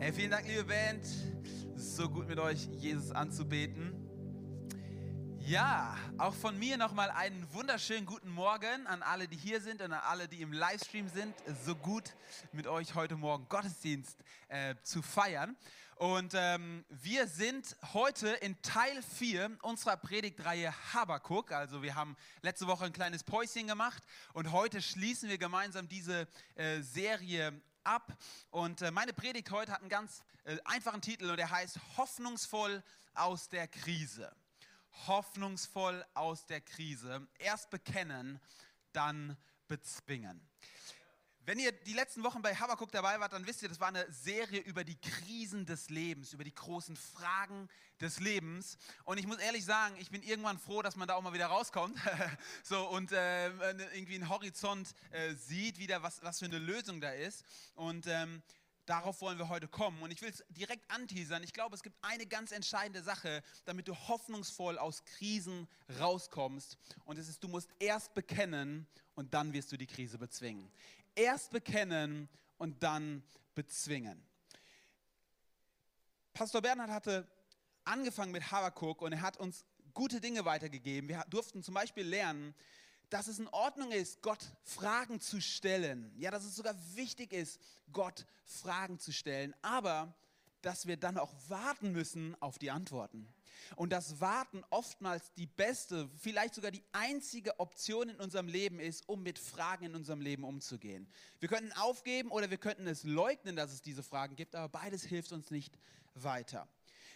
Hey, vielen Dank, liebe Band. So gut mit euch Jesus anzubeten. Ja, auch von mir nochmal einen wunderschönen guten Morgen an alle, die hier sind und an alle, die im Livestream sind. So gut mit euch heute Morgen Gottesdienst äh, zu feiern. Und ähm, wir sind heute in Teil 4 unserer Predigtreihe Habakuk. Also wir haben letzte Woche ein kleines Päuschen gemacht und heute schließen wir gemeinsam diese äh, Serie ab. Und äh, meine Predigt heute hat einen ganz äh, einfachen Titel und der heißt Hoffnungsvoll aus der Krise. Hoffnungsvoll aus der Krise. Erst bekennen, dann bezwingen. Wenn ihr die letzten Wochen bei Habakuk dabei wart, dann wisst ihr, das war eine Serie über die Krisen des Lebens, über die großen Fragen des Lebens. Und ich muss ehrlich sagen, ich bin irgendwann froh, dass man da auch mal wieder rauskommt so, und äh, irgendwie einen Horizont äh, sieht, wieder was, was für eine Lösung da ist. Und ähm, darauf wollen wir heute kommen. Und ich will es direkt anteasern. Ich glaube, es gibt eine ganz entscheidende Sache, damit du hoffnungsvoll aus Krisen rauskommst. Und es ist, du musst erst bekennen und dann wirst du die Krise bezwingen erst bekennen und dann bezwingen. Pastor Bernhard hatte angefangen mit Habakuk und er hat uns gute Dinge weitergegeben. Wir durften zum Beispiel lernen, dass es in Ordnung ist, Gott Fragen zu stellen. Ja, dass es sogar wichtig ist, Gott Fragen zu stellen. Aber dass wir dann auch warten müssen auf die Antworten. Und das Warten oftmals die beste, vielleicht sogar die einzige Option in unserem Leben ist, um mit Fragen in unserem Leben umzugehen. Wir könnten aufgeben oder wir könnten es leugnen, dass es diese Fragen gibt, aber beides hilft uns nicht weiter.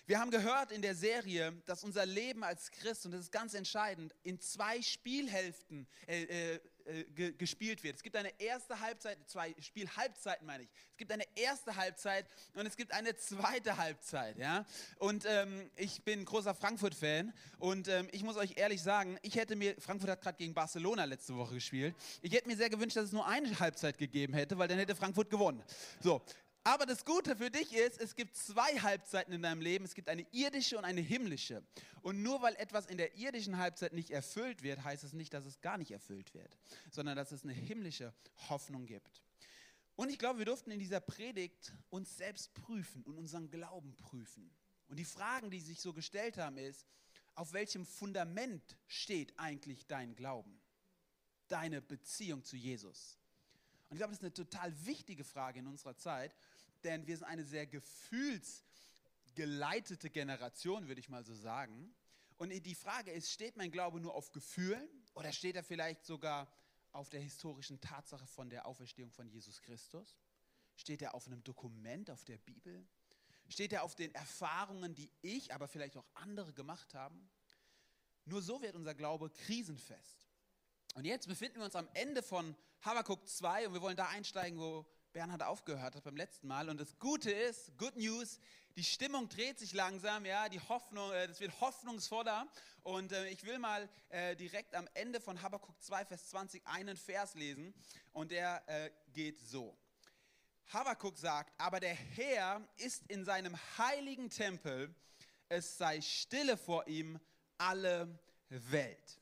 Wir haben gehört in der Serie, dass unser Leben als Christ, und das ist ganz entscheidend, in zwei Spielhälften äh, äh, äh gespielt wird. Es gibt eine erste Halbzeit, zwei Spielhalbzeiten meine ich. Es gibt eine erste Halbzeit und es gibt eine zweite Halbzeit. Ja? Und ähm, ich bin großer Frankfurt-Fan und ähm, ich muss euch ehrlich sagen, ich hätte mir, Frankfurt hat gerade gegen Barcelona letzte Woche gespielt, ich hätte mir sehr gewünscht, dass es nur eine Halbzeit gegeben hätte, weil dann hätte Frankfurt gewonnen. So, aber das Gute für dich ist, es gibt zwei Halbzeiten in deinem Leben. Es gibt eine irdische und eine himmlische. Und nur weil etwas in der irdischen Halbzeit nicht erfüllt wird, heißt es nicht, dass es gar nicht erfüllt wird, sondern dass es eine himmlische Hoffnung gibt. Und ich glaube, wir durften in dieser Predigt uns selbst prüfen und unseren Glauben prüfen. Und die Fragen, die sich so gestellt haben, ist, auf welchem Fundament steht eigentlich dein Glauben? Deine Beziehung zu Jesus? Und ich glaube, das ist eine total wichtige Frage in unserer Zeit, denn wir sind eine sehr gefühlsgeleitete Generation, würde ich mal so sagen. Und die Frage ist, steht mein Glaube nur auf Gefühlen oder steht er vielleicht sogar auf der historischen Tatsache von der Auferstehung von Jesus Christus? Steht er auf einem Dokument, auf der Bibel? Steht er auf den Erfahrungen, die ich, aber vielleicht auch andere gemacht haben? Nur so wird unser Glaube krisenfest. Und jetzt befinden wir uns am Ende von Habakkuk 2 und wir wollen da einsteigen, wo Bernhard aufgehört hat beim letzten Mal. Und das Gute ist, Good News, die Stimmung dreht sich langsam, ja, die Hoffnung, äh, das wird hoffnungsvoller. Und äh, ich will mal äh, direkt am Ende von Habakkuk 2, Vers 20 einen Vers lesen und der äh, geht so. Habakkuk sagt, aber der Herr ist in seinem heiligen Tempel, es sei stille vor ihm alle Welt.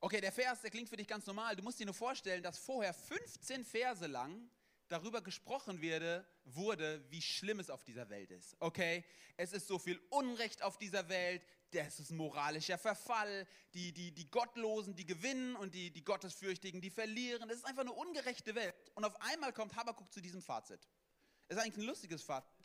Okay, der Vers, der klingt für dich ganz normal. Du musst dir nur vorstellen, dass vorher 15 Verse lang darüber gesprochen werde, wurde, wie schlimm es auf dieser Welt ist. Okay, es ist so viel Unrecht auf dieser Welt, das ist moralischer Verfall, die, die, die Gottlosen, die gewinnen und die, die Gottesfürchtigen, die verlieren. Es ist einfach eine ungerechte Welt. Und auf einmal kommt Habakkuk zu diesem Fazit. Es ist eigentlich ein lustiges Fazit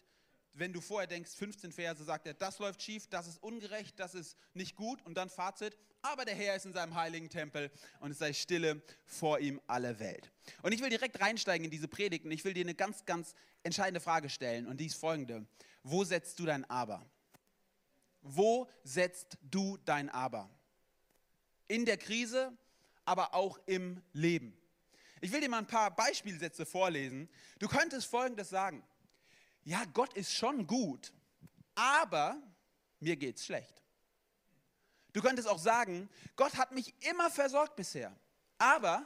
wenn du vorher denkst, 15 Verse sagt er, das läuft schief, das ist ungerecht, das ist nicht gut und dann Fazit, aber der Herr ist in seinem heiligen Tempel und es sei stille vor ihm alle Welt. Und ich will direkt reinsteigen in diese Predigt und ich will dir eine ganz, ganz entscheidende Frage stellen und die ist folgende. Wo setzt du dein Aber? Wo setzt du dein Aber? In der Krise, aber auch im Leben. Ich will dir mal ein paar Beispielsätze vorlesen. Du könntest Folgendes sagen ja, Gott ist schon gut, aber mir geht's schlecht. Du könntest auch sagen, Gott hat mich immer versorgt bisher, aber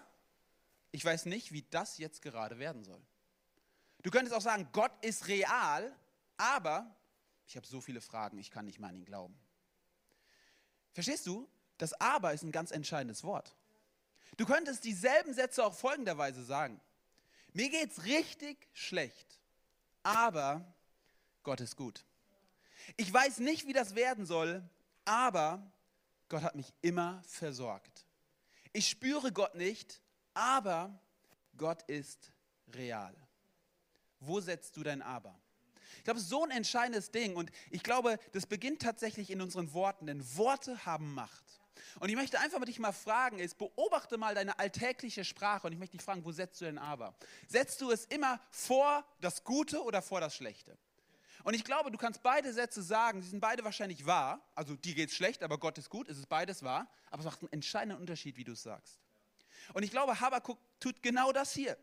ich weiß nicht, wie das jetzt gerade werden soll. Du könntest auch sagen, Gott ist real, aber ich habe so viele Fragen, ich kann nicht mehr an ihn glauben. Verstehst du? Das Aber ist ein ganz entscheidendes Wort. Du könntest dieselben Sätze auch folgenderweise sagen. Mir geht's richtig schlecht, aber Gott ist gut. Ich weiß nicht, wie das werden soll, aber Gott hat mich immer versorgt. Ich spüre Gott nicht, aber Gott ist real. Wo setzt du dein Aber? Ich glaube, es ist so ein entscheidendes Ding und ich glaube, das beginnt tatsächlich in unseren Worten, denn Worte haben Macht. Und ich möchte einfach mit dich mal fragen, ist, beobachte mal deine alltägliche Sprache und ich möchte dich fragen, wo setzt du denn aber? Setzt du es immer vor das Gute oder vor das Schlechte? Und ich glaube, du kannst beide Sätze sagen, sie sind beide wahrscheinlich wahr. Also dir geht es schlecht, aber Gott ist gut, es ist beides wahr. Aber es macht einen entscheidenden Unterschied, wie du es sagst. Und ich glaube, Habakkuk tut genau das hier.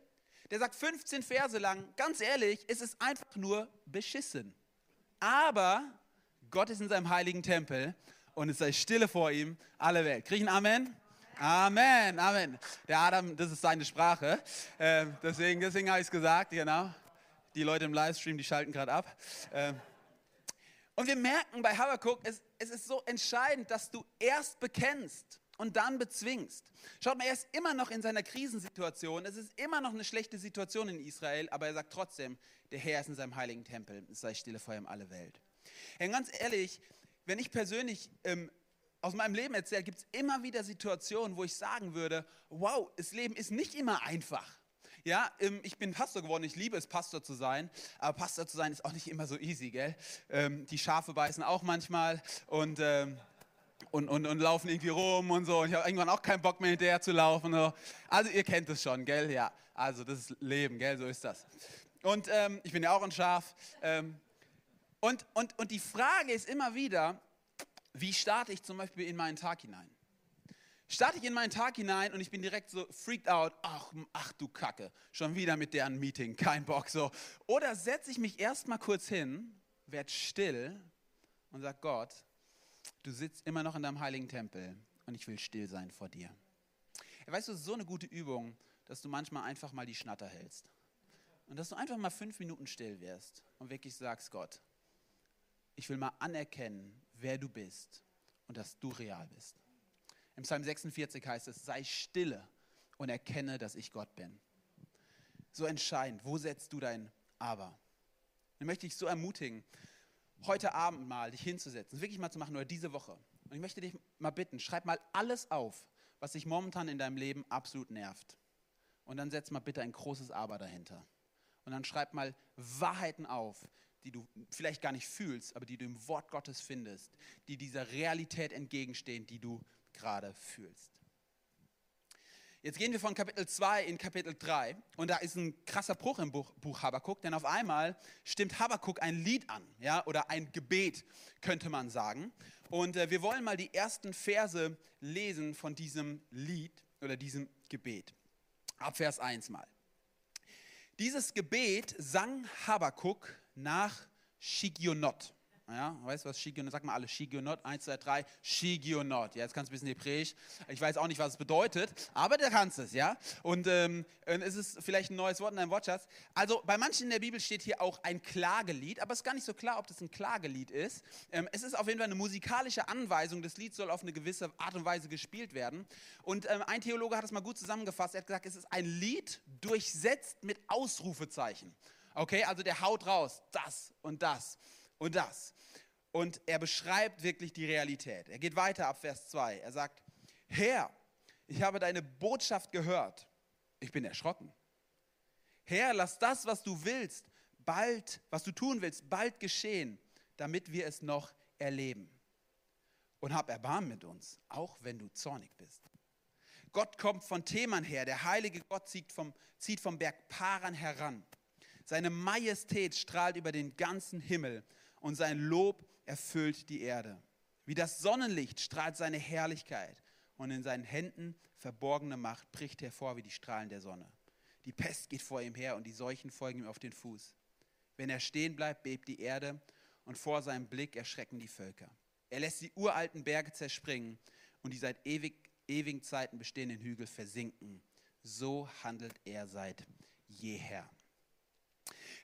Der sagt 15 Verse lang, ganz ehrlich, es ist einfach nur beschissen. Aber Gott ist in seinem heiligen Tempel und es sei Stille vor ihm, alle Welt. Kriegen Amen? Amen, Amen. Der Adam, das ist seine Sprache. Äh, deswegen deswegen habe ich es gesagt, genau. Die Leute im Livestream, die schalten gerade ab. Äh, und wir merken bei Habakkuk, es, es ist so entscheidend, dass du erst bekennst und dann bezwingst. Schaut mal, er ist immer noch in seiner Krisensituation. Es ist immer noch eine schlechte Situation in Israel, aber er sagt trotzdem, der Herr ist in seinem heiligen Tempel. Es sei stille vor ihm alle Welt. Ja, ganz ehrlich, wenn ich persönlich ähm, aus meinem Leben erzähle, gibt es immer wieder Situationen, wo ich sagen würde, wow, das Leben ist nicht immer einfach. Ja, ähm, ich bin Pastor geworden, ich liebe es, Pastor zu sein, aber Pastor zu sein ist auch nicht immer so easy, gell? Ähm, die Schafe beißen auch manchmal und... Ähm, und, und, und laufen irgendwie rum und so. Und ich habe irgendwann auch keinen Bock mehr hinterher zu laufen. So. Also ihr kennt es schon, gell? Ja, also das ist Leben, gell? So ist das. Und ähm, ich bin ja auch ein Schaf. Und, und, und die Frage ist immer wieder, wie starte ich zum Beispiel in meinen Tag hinein? Starte ich in meinen Tag hinein und ich bin direkt so freaked out, ach, ach du Kacke, schon wieder mit deren Meeting, kein Bock so. Oder setze ich mich erstmal kurz hin, werde still und sage Gott, du sitzt immer noch in deinem heiligen Tempel und ich will still sein vor dir. Weißt du, so eine gute Übung, dass du manchmal einfach mal die Schnatter hältst. Und dass du einfach mal fünf Minuten still wirst und wirklich sagst, Gott, ich will mal anerkennen, wer du bist und dass du real bist. Im Psalm 46 heißt es, sei stille und erkenne, dass ich Gott bin. So entscheidend, wo setzt du dein Aber? Ich möchte dich so ermutigen, heute Abend mal dich hinzusetzen, wirklich mal zu machen oder diese Woche. Und ich möchte dich mal bitten, schreib mal alles auf, was dich momentan in deinem Leben absolut nervt. Und dann setz mal bitte ein großes Aber dahinter. Und dann schreib mal Wahrheiten auf, die du vielleicht gar nicht fühlst, aber die du im Wort Gottes findest, die dieser Realität entgegenstehen, die du gerade fühlst. Jetzt gehen wir von Kapitel 2 in Kapitel 3 und da ist ein krasser Bruch im Buch, Buch Habakkuk, denn auf einmal stimmt Habakkuk ein Lied an, ja, oder ein Gebet, könnte man sagen. Und äh, wir wollen mal die ersten Verse lesen von diesem Lied oder diesem Gebet. Ab Vers 1 mal. Dieses Gebet sang Habakkuk nach Shigionot. Ja, weißt du was Shigionot? Sag mal alle Shigionot. Eins, zwei, drei. Shigionot. Ja, jetzt kannst du ein bisschen Hebräisch. Ich weiß auch nicht, was es bedeutet, aber du kannst es, ja. Und ähm, es ist vielleicht ein neues Wort in deinem Wortschatz. Also bei manchen in der Bibel steht hier auch ein Klagelied, aber es ist gar nicht so klar, ob das ein Klagelied ist. Ähm, es ist auf jeden Fall eine musikalische Anweisung. Das Lied soll auf eine gewisse Art und Weise gespielt werden. Und ähm, ein Theologe hat es mal gut zusammengefasst. Er hat gesagt, es ist ein Lied durchsetzt mit Ausrufezeichen. Okay, also der haut raus, das und das und das. Und er beschreibt wirklich die Realität. Er geht weiter ab Vers 2. Er sagt, Herr, ich habe deine Botschaft gehört. Ich bin erschrocken. Herr, lass das, was du willst, bald, was du tun willst, bald geschehen, damit wir es noch erleben. Und hab Erbarmen mit uns, auch wenn du zornig bist. Gott kommt von Theman her, der heilige Gott zieht vom, zieht vom Berg Paran heran. Seine Majestät strahlt über den ganzen Himmel und sein Lob erfüllt die Erde. Wie das Sonnenlicht strahlt seine Herrlichkeit und in seinen Händen verborgene Macht bricht hervor wie die Strahlen der Sonne. Die Pest geht vor ihm her und die Seuchen folgen ihm auf den Fuß. Wenn er stehen bleibt, bebt die Erde und vor seinem Blick erschrecken die Völker. Er lässt die uralten Berge zerspringen und die seit ewig, ewigen Zeiten bestehenden Hügel versinken. So handelt er seit jeher.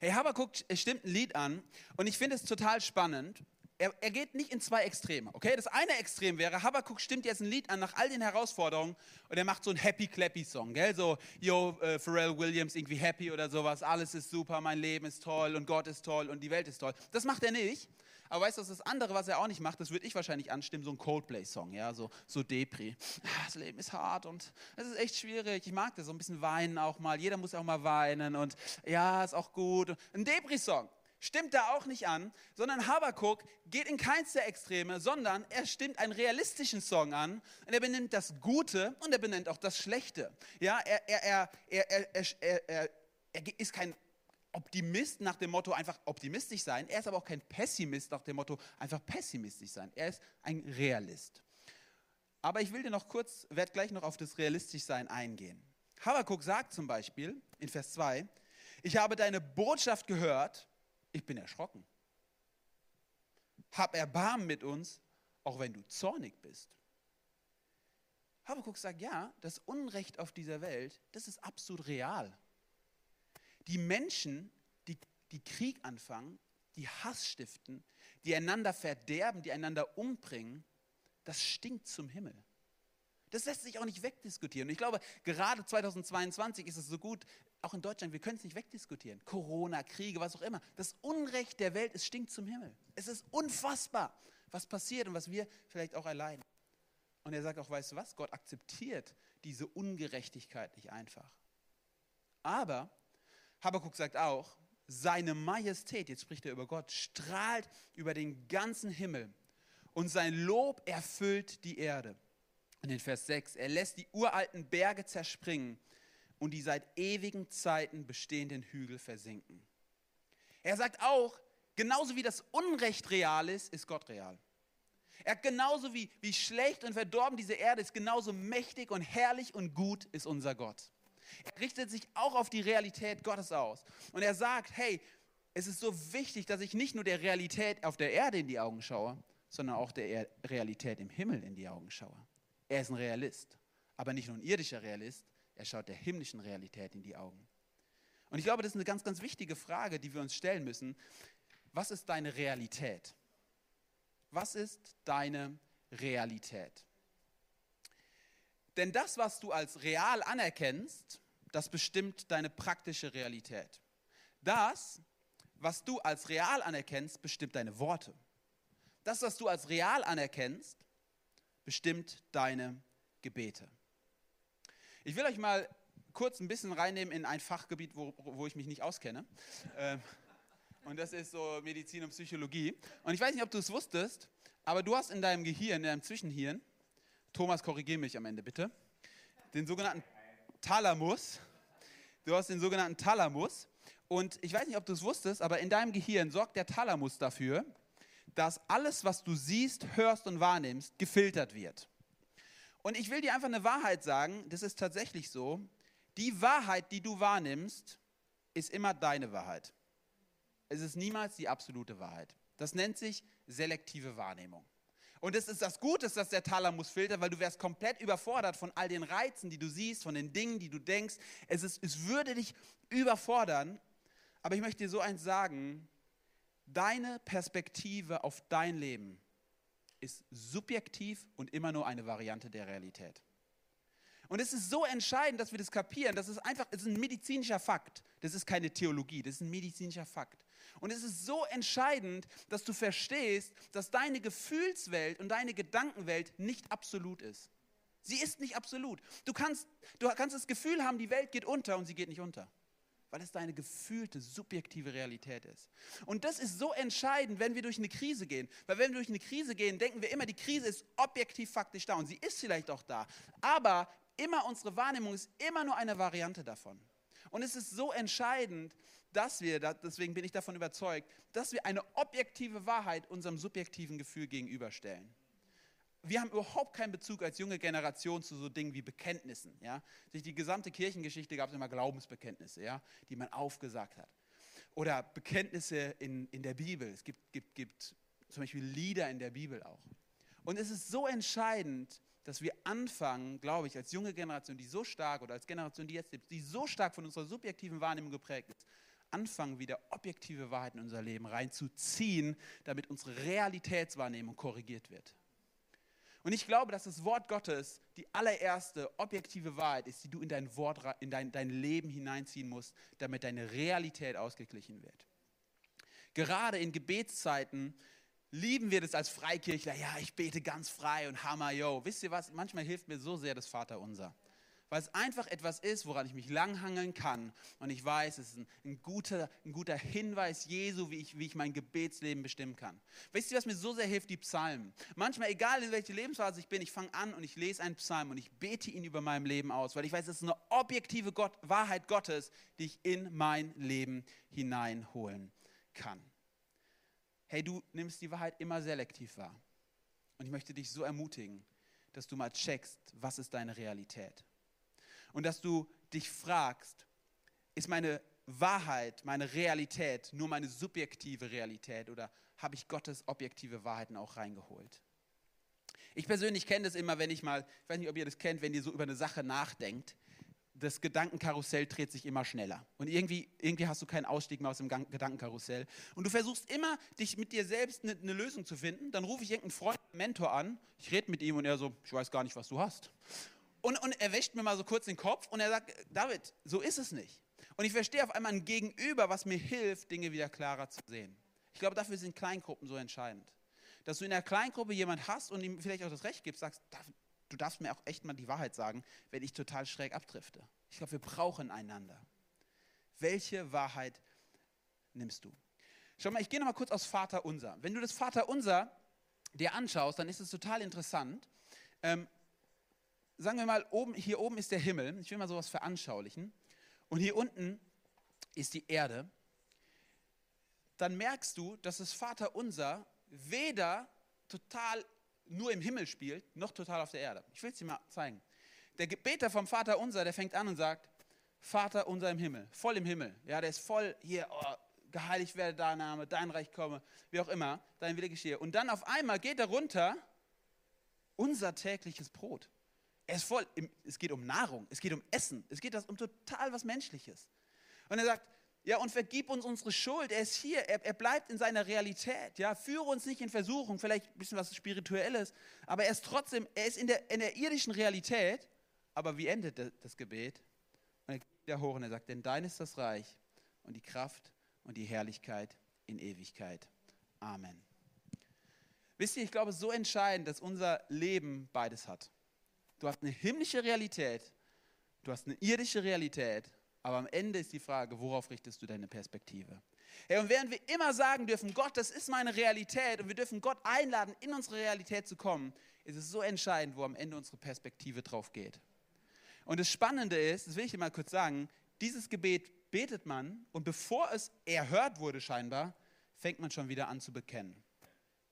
Hey, Habakkuk stimmt ein Lied an und ich finde es total spannend. Er, er geht nicht in zwei Extreme. Okay, das eine Extrem wäre, Habakkuk stimmt jetzt ein Lied an nach all den Herausforderungen und er macht so einen Happy Clappy Song, gell? So, yo, äh, Pharrell Williams irgendwie happy oder sowas. Alles ist super, mein Leben ist toll und Gott ist toll und die Welt ist toll. Das macht er nicht. Aber weißt du, das andere, was er auch nicht macht, das würde ich wahrscheinlich anstimmen, so ein Coldplay-Song, ja, so, so Depri. Ah, das Leben ist hart und es ist echt schwierig. Ich mag das, so ein bisschen weinen auch mal. Jeder muss auch mal weinen und ja, ist auch gut. Ein Depri-Song stimmt da auch nicht an, sondern Habakuk geht in keins der Extreme, sondern er stimmt einen realistischen Song an und er benennt das Gute und er benennt auch das Schlechte. Ja, er, er, er, er, er, er, er, er ist kein Optimist nach dem Motto einfach optimistisch sein. Er ist aber auch kein Pessimist nach dem Motto einfach pessimistisch sein. Er ist ein Realist. Aber ich will dir noch kurz, werde gleich noch auf das realistisch sein eingehen. Habakkuk sagt zum Beispiel in Vers 2, ich habe deine Botschaft gehört, ich bin erschrocken. Hab Erbarmen mit uns, auch wenn du zornig bist. Habakkuk sagt, ja, das Unrecht auf dieser Welt, das ist absolut real. Die Menschen, die, die Krieg anfangen, die Hass stiften, die einander verderben, die einander umbringen, das stinkt zum Himmel. Das lässt sich auch nicht wegdiskutieren. Und ich glaube, gerade 2022 ist es so gut, auch in Deutschland, wir können es nicht wegdiskutieren. Corona, Kriege, was auch immer. Das Unrecht der Welt, es stinkt zum Himmel. Es ist unfassbar, was passiert und was wir vielleicht auch erleiden. Und er sagt auch, weißt du was, Gott akzeptiert diese Ungerechtigkeit nicht einfach. Aber Habakkuk sagt auch, seine Majestät, jetzt spricht er über Gott, strahlt über den ganzen Himmel und sein Lob erfüllt die Erde. In den Vers 6, er lässt die uralten Berge zerspringen und die seit ewigen Zeiten bestehenden Hügel versinken. Er sagt auch, genauso wie das Unrecht real ist, ist Gott real. Er genauso wie, wie schlecht und verdorben diese Erde ist, genauso mächtig und herrlich und gut ist unser Gott. Er richtet sich auch auf die Realität Gottes aus. Und er sagt, hey, es ist so wichtig, dass ich nicht nur der Realität auf der Erde in die Augen schaue, sondern auch der Realität im Himmel in die Augen schaue. Er ist ein Realist, aber nicht nur ein irdischer Realist, er schaut der himmlischen Realität in die Augen. Und ich glaube, das ist eine ganz, ganz wichtige Frage, die wir uns stellen müssen. Was ist deine Realität? Was ist deine Realität? Denn das, was du als real anerkennst, das bestimmt deine praktische Realität. Das, was du als real anerkennst, bestimmt deine Worte. Das, was du als real anerkennst, bestimmt deine Gebete. Ich will euch mal kurz ein bisschen reinnehmen in ein Fachgebiet, wo, wo ich mich nicht auskenne. Ähm, und das ist so Medizin und Psychologie. Und ich weiß nicht, ob du es wusstest, aber du hast in deinem Gehirn, in deinem Zwischenhirn, Thomas, korrigiere mich am Ende bitte, den sogenannten Thalamus. Du hast den sogenannten Thalamus. Und ich weiß nicht, ob du es wusstest, aber in deinem Gehirn sorgt der Thalamus dafür, dass alles, was du siehst, hörst und wahrnimmst, gefiltert wird. Und ich will dir einfach eine Wahrheit sagen, das ist tatsächlich so. Die Wahrheit, die du wahrnimmst, ist immer deine Wahrheit. Es ist niemals die absolute Wahrheit. Das nennt sich selektive Wahrnehmung. Und es ist das Gute, dass der Thalamus filtert, weil du wärst komplett überfordert von all den Reizen, die du siehst, von den Dingen, die du denkst. Es, ist, es würde dich überfordern. Aber ich möchte dir so eins sagen, deine Perspektive auf dein Leben ist subjektiv und immer nur eine Variante der Realität. Und es ist so entscheidend, dass wir das kapieren. Das ist einfach, es ist ein medizinischer Fakt. Das ist keine Theologie, das ist ein medizinischer Fakt. Und es ist so entscheidend, dass du verstehst, dass deine Gefühlswelt und deine Gedankenwelt nicht absolut ist. Sie ist nicht absolut. Du kannst, du kannst das Gefühl haben, die Welt geht unter und sie geht nicht unter. Weil es deine gefühlte, subjektive Realität ist. Und das ist so entscheidend, wenn wir durch eine Krise gehen. Weil wenn wir durch eine Krise gehen, denken wir immer, die Krise ist objektiv faktisch da. Und sie ist vielleicht auch da. Aber immer unsere Wahrnehmung ist immer nur eine Variante davon. Und es ist so entscheidend, dass wir, deswegen bin ich davon überzeugt, dass wir eine objektive Wahrheit unserem subjektiven Gefühl gegenüberstellen. Wir haben überhaupt keinen Bezug als junge Generation zu so Dingen wie Bekenntnissen. Ja? Durch die gesamte Kirchengeschichte gab es immer Glaubensbekenntnisse, ja? die man aufgesagt hat. Oder Bekenntnisse in, in der Bibel. Es gibt, gibt, gibt zum Beispiel Lieder in der Bibel auch. Und es ist so entscheidend, dass wir anfangen, glaube ich, als junge Generation, die so stark oder als Generation, die jetzt lebt, die so stark von unserer subjektiven Wahrnehmung geprägt ist, anfangen, wieder objektive Wahrheiten in unser Leben reinzuziehen, damit unsere Realitätswahrnehmung korrigiert wird. Und ich glaube, dass das Wort Gottes die allererste objektive Wahrheit ist, die du in dein, Wort, in dein, dein Leben hineinziehen musst, damit deine Realität ausgeglichen wird. Gerade in Gebetszeiten lieben wir das als Freikirchler. Ja, ich bete ganz frei und hammer, yo. Wisst ihr was? Manchmal hilft mir so sehr das Vaterunser weil es einfach etwas ist, woran ich mich langhangeln kann. Und ich weiß, es ist ein, ein, guter, ein guter Hinweis Jesu, wie ich, wie ich mein Gebetsleben bestimmen kann. Wisst ihr, was mir so sehr hilft? Die Psalmen. Manchmal, egal in welcher Lebensphase ich bin, ich fange an und ich lese einen Psalm und ich bete ihn über meinem Leben aus, weil ich weiß, es ist eine objektive Gott, Wahrheit Gottes, die ich in mein Leben hineinholen kann. Hey, du nimmst die Wahrheit immer selektiv wahr. Und ich möchte dich so ermutigen, dass du mal checkst, was ist deine Realität und dass du dich fragst, ist meine Wahrheit, meine Realität nur meine subjektive Realität oder habe ich Gottes objektive Wahrheiten auch reingeholt? Ich persönlich kenne das immer, wenn ich mal, ich weiß nicht, ob ihr das kennt, wenn ihr so über eine Sache nachdenkt, das Gedankenkarussell dreht sich immer schneller. Und irgendwie, irgendwie hast du keinen Ausstieg mehr aus dem Gedankenkarussell. Und du versuchst immer, dich mit dir selbst eine, eine Lösung zu finden. Dann rufe ich irgendeinen Freund, Mentor an, ich rede mit ihm und er so, ich weiß gar nicht, was du hast. Und, und er wäscht mir mal so kurz den Kopf und er sagt, David, so ist es nicht. Und ich verstehe auf einmal ein Gegenüber, was mir hilft, Dinge wieder klarer zu sehen. Ich glaube, dafür sind Kleingruppen so entscheidend. Dass du in der Kleingruppe jemand hast und ihm vielleicht auch das Recht gibst, sagst, du darfst mir auch echt mal die Wahrheit sagen, wenn ich total schräg abdrifte. Ich glaube, wir brauchen einander. Welche Wahrheit nimmst du? Schau mal, ich gehe noch mal kurz aus Vater Unser. Wenn du das Vater Unser dir anschaust, dann ist es total interessant. Ähm, sagen wir mal, oben, hier oben ist der Himmel. Ich will mal sowas veranschaulichen. Und hier unten ist die Erde. Dann merkst du, dass das Vater unser weder total nur im Himmel spielt, noch total auf der Erde. Ich will es dir mal zeigen. Der Gebeter vom Vater unser, der fängt an und sagt, Vater unser im Himmel, voll im Himmel. Ja, der ist voll hier, oh, geheiligt werde dein Name, dein Reich komme, wie auch immer, dein Wille geschehe. Und dann auf einmal geht er runter, unser tägliches Brot. Er ist voll, es geht um Nahrung, es geht um Essen, es geht um total was Menschliches. Und er sagt, ja, und vergib uns unsere Schuld. Er ist hier, er, er bleibt in seiner Realität. Ja, führe uns nicht in Versuchung, vielleicht ein bisschen was Spirituelles, aber er ist trotzdem, er ist in der, in der irdischen Realität. Aber wie endet das Gebet? Und er geht wieder hoch und er sagt, denn dein ist das Reich und die Kraft und die Herrlichkeit in Ewigkeit. Amen. Wisst ihr, ich glaube, es ist so entscheidend, dass unser Leben beides hat. Du hast eine himmlische Realität, du hast eine irdische Realität, aber am Ende ist die Frage, worauf richtest du deine Perspektive? Hey, und während wir immer sagen dürfen, Gott, das ist meine Realität und wir dürfen Gott einladen, in unsere Realität zu kommen, ist es so entscheidend, wo am Ende unsere Perspektive drauf geht. Und das Spannende ist, das will ich dir mal kurz sagen, dieses Gebet betet man und bevor es erhört wurde scheinbar, fängt man schon wieder an zu bekennen.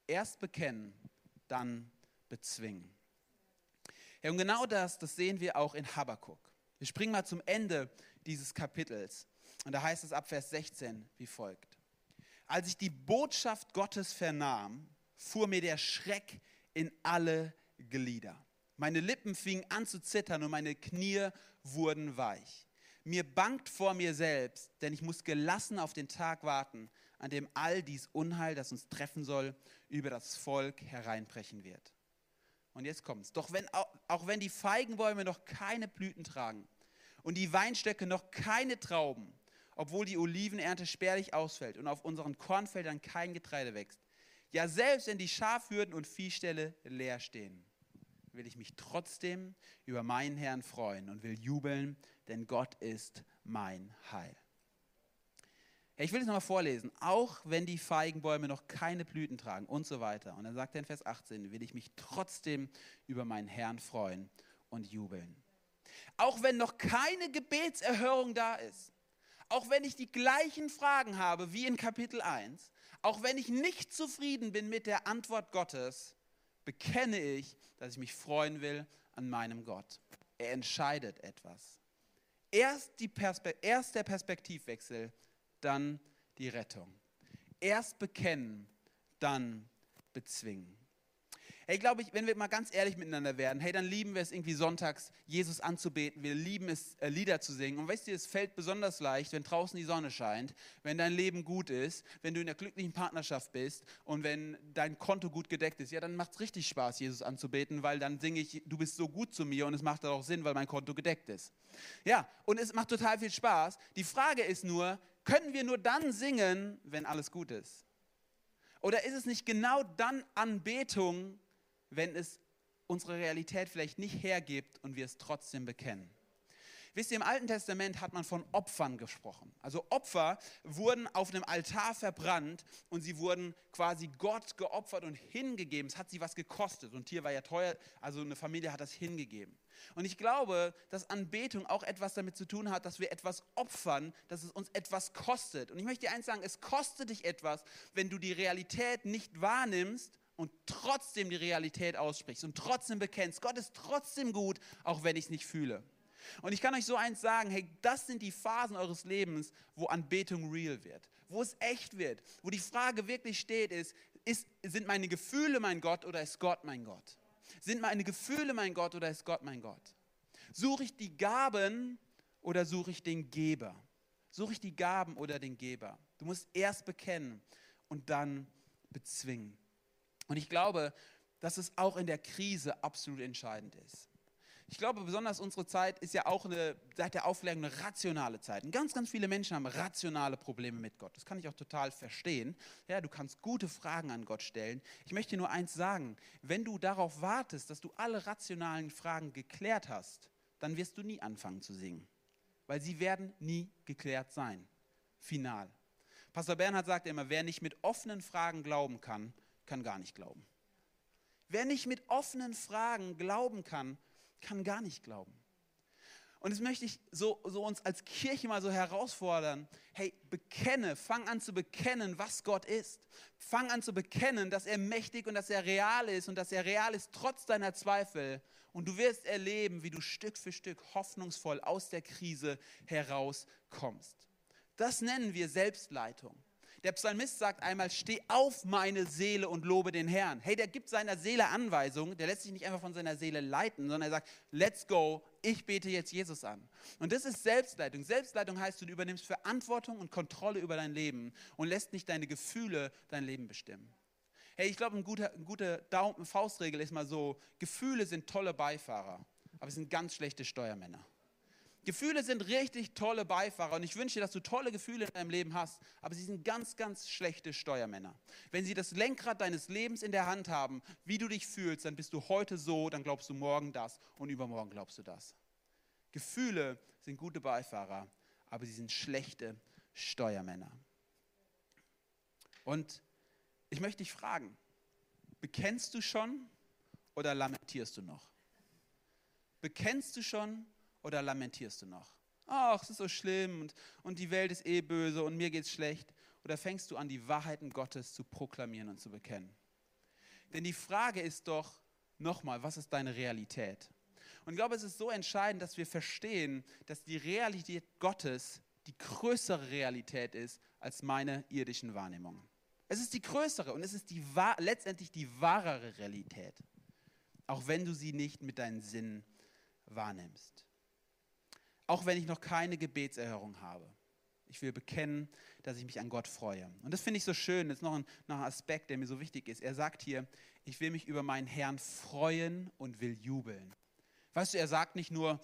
Erst bekennen, dann bezwingen. Ja, und genau das, das sehen wir auch in Habakkuk. Wir springen mal zum Ende dieses Kapitels. Und da heißt es ab Vers 16 wie folgt. Als ich die Botschaft Gottes vernahm, fuhr mir der Schreck in alle Glieder. Meine Lippen fingen an zu zittern und meine Knie wurden weich. Mir bangt vor mir selbst, denn ich muss gelassen auf den Tag warten, an dem all dies Unheil, das uns treffen soll, über das Volk hereinbrechen wird. Und jetzt kommt's. Doch wenn, auch wenn die Feigenbäume noch keine Blüten tragen und die Weinstöcke noch keine Trauben, obwohl die Olivenernte spärlich ausfällt und auf unseren Kornfeldern kein Getreide wächst, ja selbst wenn die Schafhürden und Viehställe leer stehen, will ich mich trotzdem über meinen Herrn freuen und will jubeln, denn Gott ist mein Heil. Ich will es nochmal vorlesen. Auch wenn die Feigenbäume noch keine Blüten tragen und so weiter. Und dann sagt er in Vers 18, will ich mich trotzdem über meinen Herrn freuen und jubeln. Auch wenn noch keine Gebetserhörung da ist. Auch wenn ich die gleichen Fragen habe wie in Kapitel 1. Auch wenn ich nicht zufrieden bin mit der Antwort Gottes, bekenne ich, dass ich mich freuen will an meinem Gott. Er entscheidet etwas. Erst, Perspe erst der Perspektivwechsel dann die Rettung. Erst bekennen, dann bezwingen. Hey, glaube ich, wenn wir mal ganz ehrlich miteinander werden, hey, dann lieben wir es irgendwie sonntags, Jesus anzubeten. Wir lieben es, äh, Lieder zu singen. Und weißt du, es fällt besonders leicht, wenn draußen die Sonne scheint, wenn dein Leben gut ist, wenn du in der glücklichen Partnerschaft bist und wenn dein Konto gut gedeckt ist. Ja, dann macht es richtig Spaß, Jesus anzubeten, weil dann singe ich, du bist so gut zu mir und es macht auch Sinn, weil mein Konto gedeckt ist. Ja, und es macht total viel Spaß. Die Frage ist nur, können wir nur dann singen, wenn alles gut ist? Oder ist es nicht genau dann Anbetung, wenn es unsere Realität vielleicht nicht hergibt und wir es trotzdem bekennen. Wisst ihr, im Alten Testament hat man von Opfern gesprochen. Also Opfer wurden auf einem Altar verbrannt und sie wurden quasi Gott geopfert und hingegeben. Es hat sie was gekostet. So ein Tier war ja teuer, also eine Familie hat das hingegeben. Und ich glaube, dass Anbetung auch etwas damit zu tun hat, dass wir etwas opfern, dass es uns etwas kostet. Und ich möchte dir eins sagen, es kostet dich etwas, wenn du die Realität nicht wahrnimmst und trotzdem die Realität aussprichst und trotzdem bekennst, Gott ist trotzdem gut, auch wenn ich es nicht fühle. Und ich kann euch so eins sagen, hey, das sind die Phasen eures Lebens, wo Anbetung real wird, wo es echt wird, wo die Frage wirklich steht, ist, ist sind meine Gefühle mein Gott oder ist Gott mein Gott? Sind meine Gefühle mein Gott oder ist Gott mein Gott? Suche ich die Gaben oder suche ich den Geber? Suche ich die Gaben oder den Geber? Du musst erst bekennen und dann bezwingen. Und ich glaube, dass es auch in der Krise absolut entscheidend ist. Ich glaube, besonders unsere Zeit ist ja auch eine, seit der Aufklärung eine rationale Zeit. Und ganz, ganz viele Menschen haben rationale Probleme mit Gott. Das kann ich auch total verstehen. Ja, du kannst gute Fragen an Gott stellen. Ich möchte nur eins sagen. Wenn du darauf wartest, dass du alle rationalen Fragen geklärt hast, dann wirst du nie anfangen zu singen. Weil sie werden nie geklärt sein. Final. Pastor Bernhard sagt immer, wer nicht mit offenen Fragen glauben kann, kann gar nicht glauben. Wer nicht mit offenen Fragen glauben kann, kann gar nicht glauben. Und jetzt möchte ich so, so uns als Kirche mal so herausfordern, hey, bekenne, fang an zu bekennen, was Gott ist. Fang an zu bekennen, dass er mächtig und dass er real ist und dass er real ist trotz deiner Zweifel. Und du wirst erleben, wie du Stück für Stück hoffnungsvoll aus der Krise herauskommst. Das nennen wir Selbstleitung. Der Psalmist sagt einmal, steh auf meine Seele und lobe den Herrn. Hey, der gibt seiner Seele Anweisungen, der lässt sich nicht einfach von seiner Seele leiten, sondern er sagt, let's go, ich bete jetzt Jesus an. Und das ist Selbstleitung. Selbstleitung heißt, du übernimmst Verantwortung und Kontrolle über dein Leben und lässt nicht deine Gefühle dein Leben bestimmen. Hey, ich glaube, eine gute, eine gute Faustregel ist mal so, Gefühle sind tolle Beifahrer, aber sie sind ganz schlechte Steuermänner. Gefühle sind richtig tolle Beifahrer und ich wünsche dir, dass du tolle Gefühle in deinem Leben hast, aber sie sind ganz, ganz schlechte Steuermänner. Wenn sie das Lenkrad deines Lebens in der Hand haben, wie du dich fühlst, dann bist du heute so, dann glaubst du morgen das und übermorgen glaubst du das. Gefühle sind gute Beifahrer, aber sie sind schlechte Steuermänner. Und ich möchte dich fragen, bekennst du schon oder lamentierst du noch? Bekennst du schon oder lamentierst du noch? Ach, es ist so schlimm und, und die Welt ist eh böse und mir geht's schlecht. Oder fängst du an, die Wahrheiten Gottes zu proklamieren und zu bekennen? Denn die Frage ist doch nochmal, was ist deine Realität? Und ich glaube, es ist so entscheidend, dass wir verstehen, dass die Realität Gottes die größere Realität ist als meine irdischen Wahrnehmungen. Es ist die größere und es ist die, letztendlich die wahrere Realität, auch wenn du sie nicht mit deinen Sinnen wahrnimmst auch wenn ich noch keine Gebetserhörung habe. Ich will bekennen, dass ich mich an Gott freue. Und das finde ich so schön. Das ist noch ein, noch ein Aspekt, der mir so wichtig ist. Er sagt hier, ich will mich über meinen Herrn freuen und will jubeln. Weißt du, er sagt nicht nur,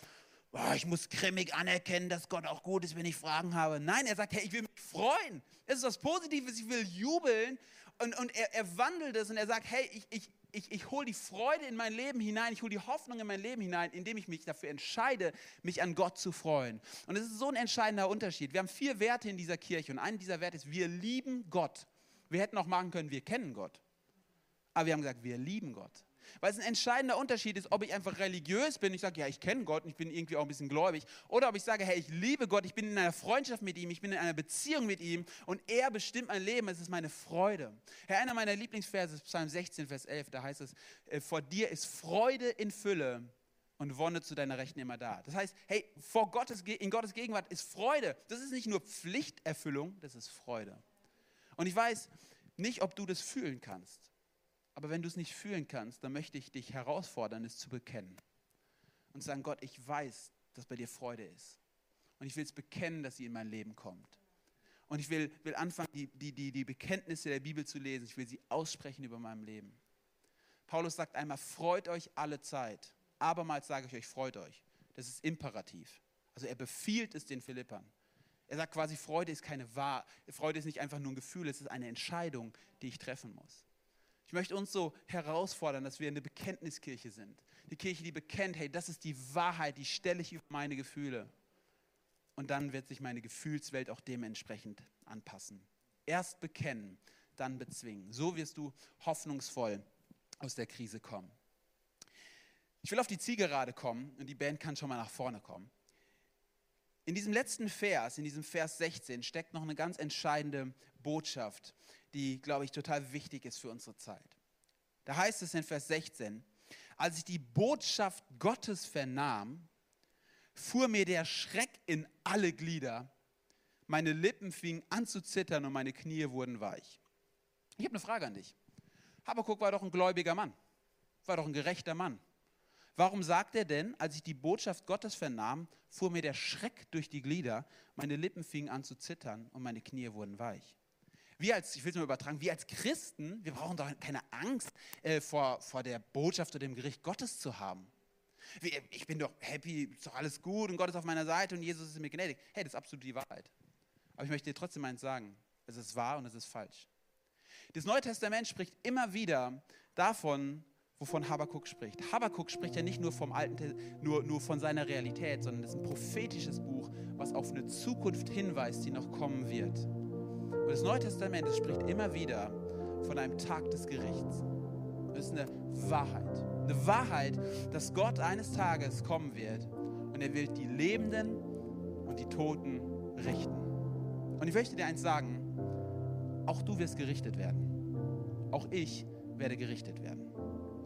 oh, ich muss grimmig anerkennen, dass Gott auch gut ist, wenn ich Fragen habe. Nein, er sagt, hey, ich will mich freuen. Das ist was Positives, ich will jubeln. Und, und er, er wandelt es und er sagt, hey, ich, ich, ich, ich hole die Freude in mein Leben hinein, ich hole die Hoffnung in mein Leben hinein, indem ich mich dafür entscheide, mich an Gott zu freuen. Und es ist so ein entscheidender Unterschied. Wir haben vier Werte in dieser Kirche und einer dieser Werte ist, wir lieben Gott. Wir hätten auch machen können, wir kennen Gott. Aber wir haben gesagt, wir lieben Gott. Weil es ein entscheidender Unterschied ist, ob ich einfach religiös bin, ich sage, ja, ich kenne Gott und ich bin irgendwie auch ein bisschen gläubig, oder ob ich sage, hey, ich liebe Gott, ich bin in einer Freundschaft mit ihm, ich bin in einer Beziehung mit ihm und er bestimmt mein Leben, es ist meine Freude. Herr, einer meiner Lieblingsverse ist Psalm 16, Vers 11, da heißt es, äh, vor dir ist Freude in Fülle und Wonne zu deiner Rechten immer da. Das heißt, hey, vor Gottes, in Gottes Gegenwart ist Freude. Das ist nicht nur Pflichterfüllung, das ist Freude. Und ich weiß nicht, ob du das fühlen kannst. Aber wenn du es nicht fühlen kannst, dann möchte ich dich herausfordern, es zu bekennen. Und sagen, Gott, ich weiß, dass bei dir Freude ist. Und ich will es bekennen, dass sie in mein Leben kommt. Und ich will, will anfangen, die, die, die, die Bekenntnisse der Bibel zu lesen. Ich will sie aussprechen über meinem Leben. Paulus sagt einmal, freut euch alle Zeit. Abermals sage ich euch, freut euch. Das ist imperativ. Also er befiehlt es den Philippern. Er sagt quasi, Freude ist keine Wahr, Freude ist nicht einfach nur ein Gefühl, es ist eine Entscheidung, die ich treffen muss. Ich möchte uns so herausfordern, dass wir eine Bekenntniskirche sind. Die Kirche, die bekennt, hey, das ist die Wahrheit, die stelle ich über meine Gefühle. Und dann wird sich meine Gefühlswelt auch dementsprechend anpassen. Erst bekennen, dann bezwingen. So wirst du hoffnungsvoll aus der Krise kommen. Ich will auf die Zielgerade kommen und die Band kann schon mal nach vorne kommen. In diesem letzten Vers, in diesem Vers 16, steckt noch eine ganz entscheidende Botschaft, die, glaube ich, total wichtig ist für unsere Zeit. Da heißt es in Vers 16, als ich die Botschaft Gottes vernahm, fuhr mir der Schreck in alle Glieder. Meine Lippen fingen an zu zittern und meine Knie wurden weich. Ich habe eine Frage an dich. Habakuk war doch ein gläubiger Mann, war doch ein gerechter Mann. Warum sagt er denn, als ich die Botschaft Gottes vernahm, fuhr mir der Schreck durch die Glieder, meine Lippen fingen an zu zittern und meine Knie wurden weich? Wir als, ich will es mal übertragen, wir als Christen, wir brauchen doch keine Angst äh, vor, vor der Botschaft oder dem Gericht Gottes zu haben. Ich bin doch happy, ist doch alles gut und Gott ist auf meiner Seite und Jesus ist mir gnädig. Hey, das ist absolut die Wahrheit. Aber ich möchte dir trotzdem eins sagen, es ist wahr und es ist falsch. Das Neue Testament spricht immer wieder davon, wovon Habakkuk spricht. Habakkuk spricht ja nicht nur vom Alten, nur, nur von seiner Realität, sondern es ist ein prophetisches Buch, was auf eine Zukunft hinweist, die noch kommen wird. Und das Neue Testament das spricht immer wieder von einem Tag des Gerichts. Das ist eine Wahrheit. Eine Wahrheit, dass Gott eines Tages kommen wird und er wird die Lebenden und die Toten richten. Und ich möchte dir eins sagen, auch du wirst gerichtet werden. Auch ich werde gerichtet werden.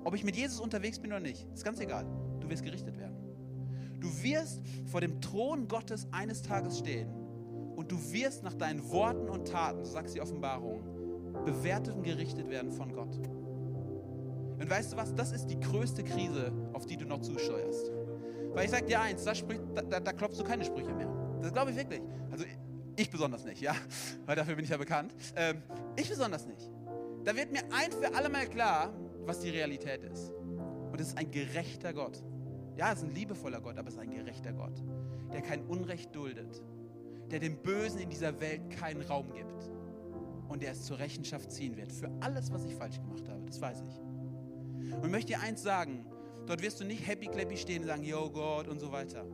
Ob ich mit Jesus unterwegs bin oder nicht, ist ganz egal. Du wirst gerichtet werden. Du wirst vor dem Thron Gottes eines Tages stehen du wirst nach deinen Worten und Taten, so sagt die Offenbarung, bewertet und gerichtet werden von Gott. Und weißt du was, das ist die größte Krise, auf die du noch zusteuerst. Weil ich sage dir eins, da, spricht, da, da klopfst du keine Sprüche mehr. Das glaube ich wirklich. Also ich besonders nicht, ja, weil dafür bin ich ja bekannt. Ähm, ich besonders nicht. Da wird mir ein für alle Mal klar, was die Realität ist. Und es ist ein gerechter Gott. Ja, es ist ein liebevoller Gott, aber es ist ein gerechter Gott, der kein Unrecht duldet, der dem Bösen in dieser Welt keinen Raum gibt und der es zur Rechenschaft ziehen wird für alles, was ich falsch gemacht habe. Das weiß ich. Und ich möchte dir eins sagen, dort wirst du nicht happy clappy stehen und sagen, yo Gott und so weiter.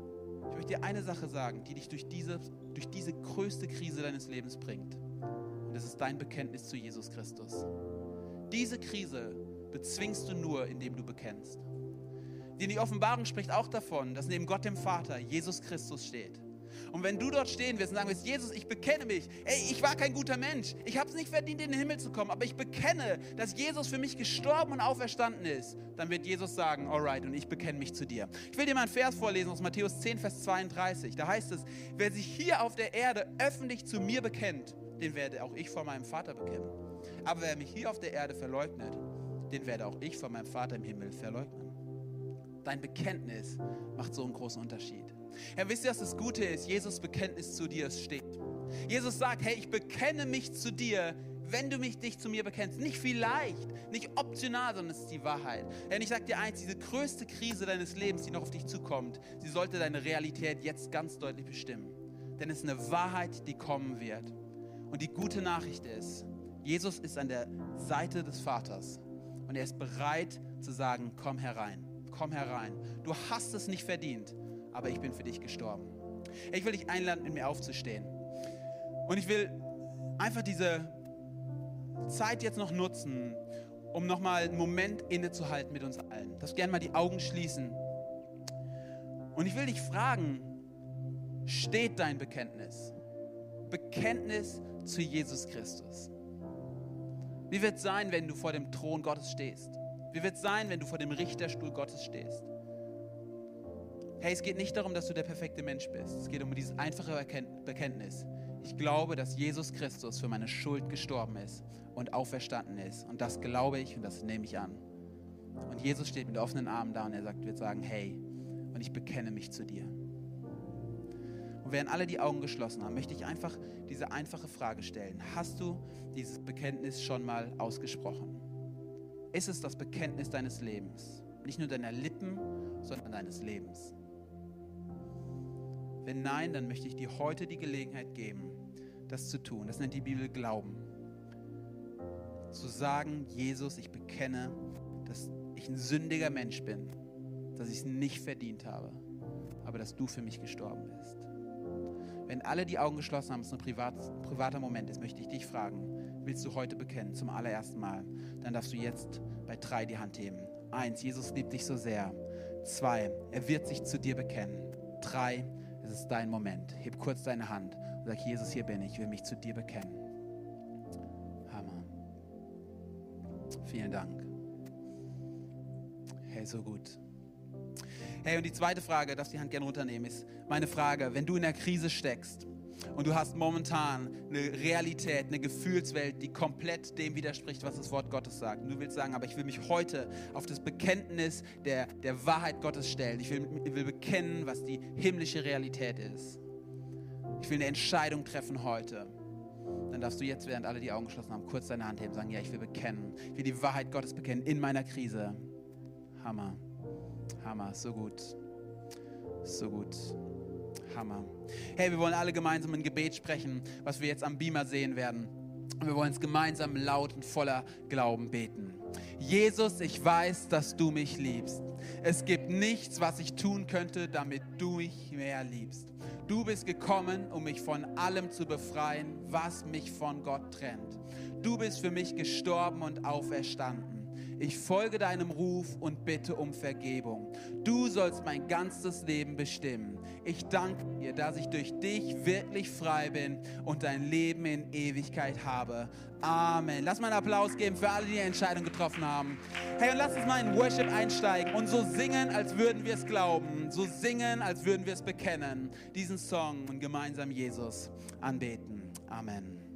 Ich möchte dir eine Sache sagen, die dich durch diese, durch diese größte Krise deines Lebens bringt. Und das ist dein Bekenntnis zu Jesus Christus. Diese Krise bezwingst du nur, indem du bekennst. Denn die Offenbarung spricht auch davon, dass neben Gott dem Vater Jesus Christus steht. Und wenn du dort stehen wirst und sagen wirst, Jesus, ich bekenne mich, ey, ich war kein guter Mensch, ich habe es nicht verdient, in den Himmel zu kommen, aber ich bekenne, dass Jesus für mich gestorben und auferstanden ist, dann wird Jesus sagen, alright, und ich bekenne mich zu dir. Ich will dir mal einen Vers vorlesen aus Matthäus 10, Vers 32. Da heißt es, wer sich hier auf der Erde öffentlich zu mir bekennt, den werde auch ich vor meinem Vater bekennen. Aber wer mich hier auf der Erde verleugnet, den werde auch ich von meinem Vater im Himmel verleugnen. Dein Bekenntnis macht so einen großen Unterschied. Herr, wisst ihr, was das Gute ist? Jesus Bekenntnis zu dir steht. Jesus sagt, hey, ich bekenne mich zu dir, wenn du mich dich zu mir bekennst. Nicht vielleicht, nicht optional, sondern es ist die Wahrheit. Denn ich sage dir eins, diese größte Krise deines Lebens, die noch auf dich zukommt, sie sollte deine Realität jetzt ganz deutlich bestimmen. Denn es ist eine Wahrheit, die kommen wird. Und die gute Nachricht ist, Jesus ist an der Seite des Vaters und er ist bereit zu sagen, komm herein, komm herein. Du hast es nicht verdient, aber ich bin für dich gestorben. Ich will dich einladen, mit mir aufzustehen. Und ich will einfach diese Zeit jetzt noch nutzen, um nochmal einen Moment innezuhalten mit uns allen. Dass gerne mal die Augen schließen. Und ich will dich fragen, steht dein Bekenntnis? Bekenntnis zu Jesus Christus. Wie wird es sein, wenn du vor dem Thron Gottes stehst? Wie wird es sein, wenn du vor dem Richterstuhl Gottes stehst? Hey, es geht nicht darum, dass du der perfekte Mensch bist. Es geht um dieses einfache Bekenntnis. Ich glaube, dass Jesus Christus für meine Schuld gestorben ist und auferstanden ist. Und das glaube ich und das nehme ich an. Und Jesus steht mit offenen Armen da und er sagt, wird sagen, hey, und ich bekenne mich zu dir. Und während alle die Augen geschlossen haben, möchte ich einfach diese einfache Frage stellen. Hast du dieses Bekenntnis schon mal ausgesprochen? Ist es das Bekenntnis deines Lebens? Nicht nur deiner Lippen, sondern deines Lebens. Wenn nein, dann möchte ich dir heute die Gelegenheit geben, das zu tun. Das nennt die Bibel Glauben. Zu sagen, Jesus, ich bekenne, dass ich ein sündiger Mensch bin, dass ich es nicht verdient habe, aber dass du für mich gestorben bist. Wenn alle die Augen geschlossen haben, es ein privat, privater Moment ist, möchte ich dich fragen, willst du heute bekennen, zum allerersten Mal? Dann darfst du jetzt bei drei die Hand heben. Eins, Jesus liebt dich so sehr. Zwei, er wird sich zu dir bekennen. Drei, es ist dein Moment. Heb kurz deine Hand und sag, Jesus, hier bin ich, ich will mich zu dir bekennen. Hammer. Vielen Dank. Hey, so gut. Hey, und die zweite Frage, darfst die Hand gerne runternehmen, ist meine Frage, wenn du in der Krise steckst und du hast momentan eine Realität, eine Gefühlswelt, die komplett dem widerspricht, was das Wort Gottes sagt. Und du willst sagen, aber ich will mich heute auf das Bekenntnis der, der Wahrheit Gottes stellen. Ich will, ich will bekennen, was die himmlische Realität ist. Ich will eine Entscheidung treffen heute. Dann darfst du jetzt, während alle die Augen geschlossen haben, kurz deine Hand heben und sagen, ja, ich will bekennen. Ich will die Wahrheit Gottes bekennen in meiner Krise. Hammer. Hammer, so gut. So gut. Hammer. Hey, wir wollen alle gemeinsam ein Gebet sprechen, was wir jetzt am Beamer sehen werden. Und wir wollen es gemeinsam laut und voller Glauben beten. Jesus, ich weiß, dass du mich liebst. Es gibt nichts, was ich tun könnte, damit du mich mehr liebst. Du bist gekommen, um mich von allem zu befreien, was mich von Gott trennt. Du bist für mich gestorben und auferstanden. Ich folge deinem Ruf und bitte um Vergebung. Du sollst mein ganzes Leben bestimmen. Ich danke dir, dass ich durch dich wirklich frei bin und dein Leben in Ewigkeit habe. Amen. Lass mal einen Applaus geben für alle, die die Entscheidung getroffen haben. Hey, und lass uns mal in Worship einsteigen und so singen, als würden wir es glauben. So singen, als würden wir es bekennen. Diesen Song und gemeinsam Jesus anbeten. Amen.